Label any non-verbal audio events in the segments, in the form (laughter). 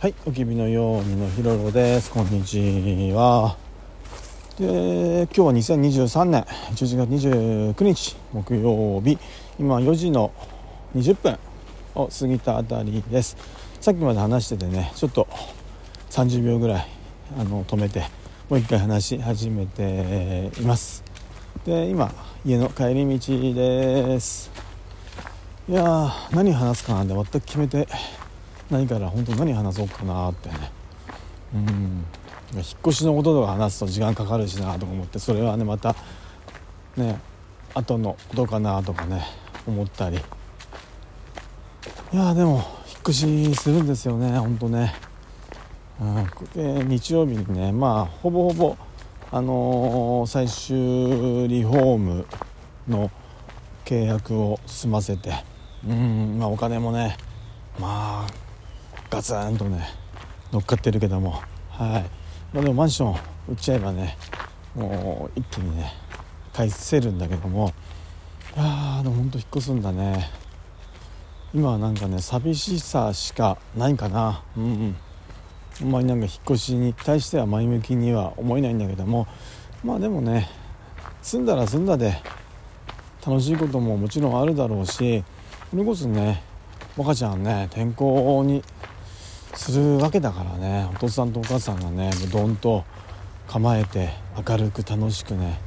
はい、おきびのようにのひろろです。こんにちは。で、今日は2023年11月29日木曜日、今4時の20分を過ぎたあたりです。さっきまで話しててね、ちょっと30秒ぐらいあの止めて、もう一回話し始めています。で、今家の帰り道です。いや何話すかなんて全く決めてないから本当何話そうかなって。ねうん。引っ越しのこととか話すと時間かかるしなとか思ってそれはねまたね後のことかなとかね思ったり。いやでも引っ越しするんですよねほんとね、うん、で日曜日にねまあほぼほぼあのー、最終リフォームの契約を済ませてうん。まあお金もねまあガツンとね乗っかってるけども。はい。まあ、でもマンション売っちゃえばねもう一気にね返せるんだけども。いやでもほんと引っ越すんだね。今はなんかね寂しさしかないかな。うんうん。あんまりなんか引っ越しに対しては前向きには思えないんだけども。まあでもね住んだら住んだで楽しいことももちろんあるだろうしそれこそね若ちゃんね天候にするわけだからね。お父さんとお母さんがねもうどんと構えて明るく楽しくね。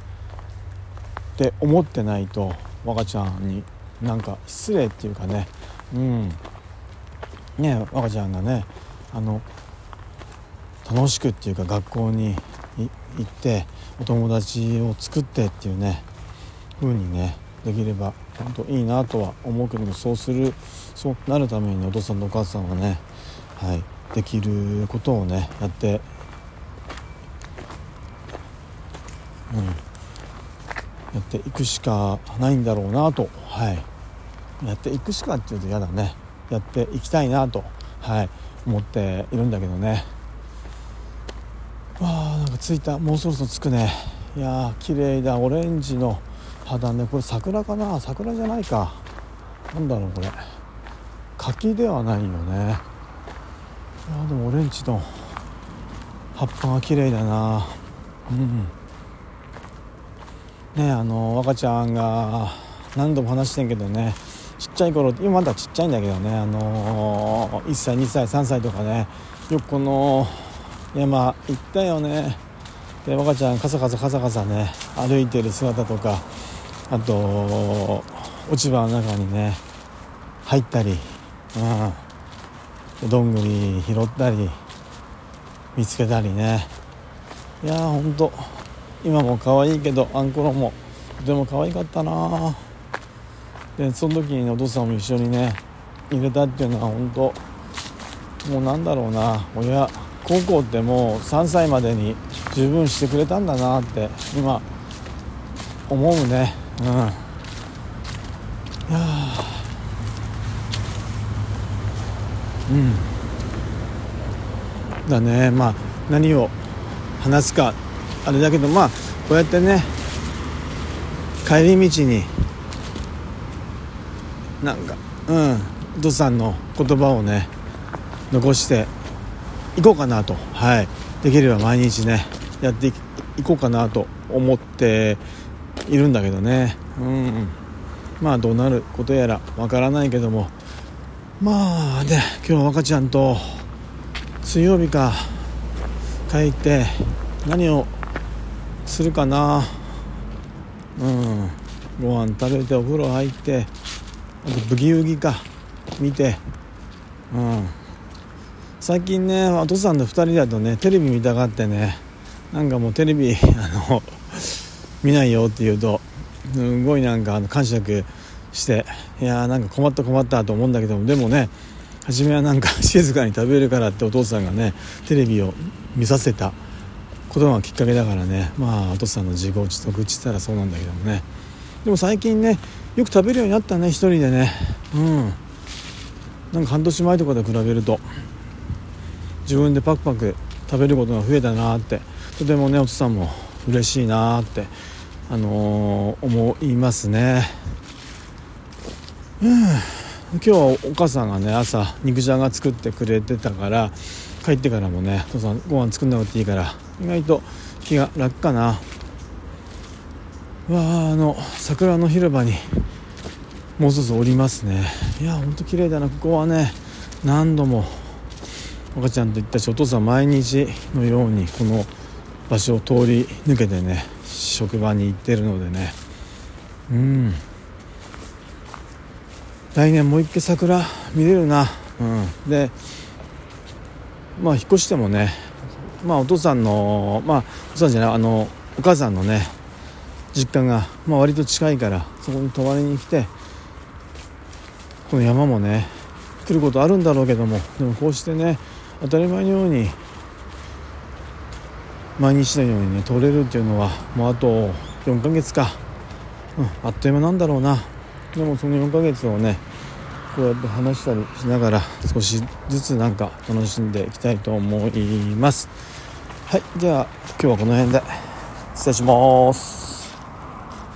って思ってないと若ちゃんになんか失礼っていうかね。うん。ね若ちゃんがねあの楽しくっていうか学校に行ってお友達を作ってっていうね風にねできれば本当いいなとは思うけどもそうするそうなるためにお父さんとお母さんはねはい、できることをねやって、うん、やっていくしかないんだろうなと、はい、やっていくしかっていうと嫌だね。やっていきたいなと、はい、思っているんだけどね。わあなんか着いた。もうそろそろ着くね。いやー綺麗だ。オレンジの肌ねこれ桜かな？桜じゃないか。なんだろうこれ。柿ではないよね。あでもオレンジの葉っぱが綺麗だな。うん。ねあの若ちゃんが何度も話してんけどねちっちゃい頃今まだちっちゃいんだけどねあの1歳2歳3歳とかねよくこの山行ったよね。で若ちゃんカサカサカサカサね歩いてる姿とかあと落ち葉の中にね入ったりうんどんぐり拾ったり見つけたりね。いやーほんと今も可愛いけどあんころもとても可愛かったな。でその時にお父さんも一緒にね入れたっていうのは本当もうなんだろうな。親高校ってもう3歳までに十分してくれたんだなって今思うね。うん。いやうんだね。まあ何を話すかあれだけどまあこうやってね帰り道になんかうんお父さんの言葉をね残していこうかなと。はい。できれば毎日ねやっていこうかなと思っているんだけどね。うんまあどうなることやらわからないけども。まあね今日赤ちゃんと水曜日か。帰って何をするかな。うん。ご飯食べてお風呂入ってあとブギウギか。見て。うん。最近ねお父さんと2人だとねテレビ見たがってね。なんかもうテレビあの見ないよって言うとすごいなんかあの感触していやーなんか困った困ったと思うんだけどもでもね初めはなんか (laughs) 静かに食べるからってお父さんがねテレビを見させたことがきっかけだからね。まあお父さんの自業自得っつったらそうなんだけどもね。でも最近ねよく食べるようになったね一人でね。うん。なんか半年前とかで比べると自分でパクパク食べることが増えたなって。とてもねお父さんも嬉しいなってあのー、思いますね。うん。今日はお母さんがね朝肉じゃが作ってくれてたから帰ってからもね「父さんご飯作んなくていいから意外と気が楽かな」わああの桜の広場にもうそろそろおりますね。いやほんと綺麗だな。ここはね何度も赤ちゃんと言ったしお父さん毎日のようにこの場所を通り抜けてね職場に行ってるのでね。うん。来年もう一回桜見れるな、うん、でまあ引っ越してもねまあお父さんのまあお父さんじゃないあのお母さんのね実家が、まあ、割と近いからそこに泊まりに来てこの山もね来ることあるんだろうけどもでもこうしてね当たり前のように毎日のようにね取れるっていうのはもうあと4ヶ月か、うん、あっという間なんだろうな。でもその4ヶ月をねこうやって話したりしながら少しずつなんか楽しんでいきたいと思います。はいじゃあ今日はこの辺で失礼します。